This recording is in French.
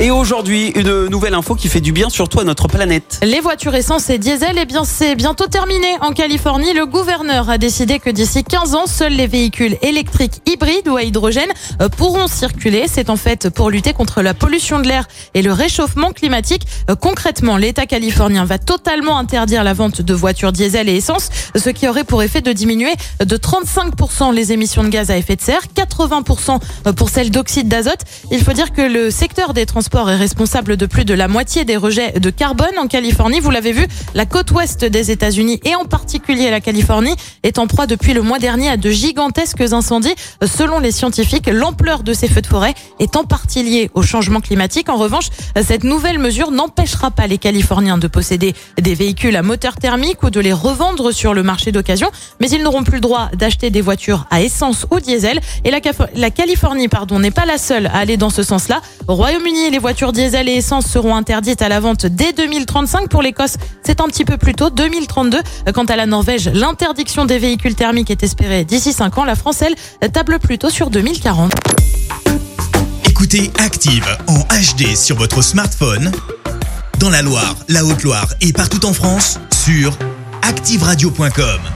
Et aujourd'hui, une nouvelle info qui fait du bien surtout à notre planète. Les voitures essence et diesel, eh bien, c'est bientôt terminé. En Californie, le gouverneur a décidé que d'ici 15 ans, seuls les véhicules électriques hybrides ou à hydrogène euh, pourront circuler. C'est en fait pour lutter contre la pollution de l'air et le réchauffement climatique. Euh, Concrètement, l'État californien va totalement interdire la vente de voitures diesel et essence, ce qui aurait pour effet de diminuer de 35% les émissions de gaz à effet de serre, 80% pour celles d'oxyde d'azote. Il faut dire que le secteur des transports est responsable de plus de la moitié des rejets de carbone en Californie. Vous l'avez vu, la côte ouest des États-Unis et en particulier la Californie est en proie depuis le mois dernier à de gigantesques incendies. Selon les scientifiques, l'ampleur de ces feux de forêt est en partie liée au changement climatique. En revanche, cette nouvelle mesure n'empêchera pas les Californiens de posséder des véhicules à moteur thermique ou de les revendre sur le marché d'occasion, mais ils n'auront plus le droit d'acheter des voitures à essence ou diesel. Et la, Californie, pardon, n'est pas la seule à aller dans ce sens-là. Au Royaume-Uni, les voitures diesel et essence seront interdites à la vente dès 2035. Pour l'Écosse, c'est un petit peu plus tôt, 2032. Quant à la Norvège, l'interdiction des véhicules thermiques est espérée d'ici 5 ans. La France, elle, table plutôt sur 2040. Écoutez Active en HD sur votre smartphone, dans la Loire, la Haute-Loire et partout en France, sur activeradio.com.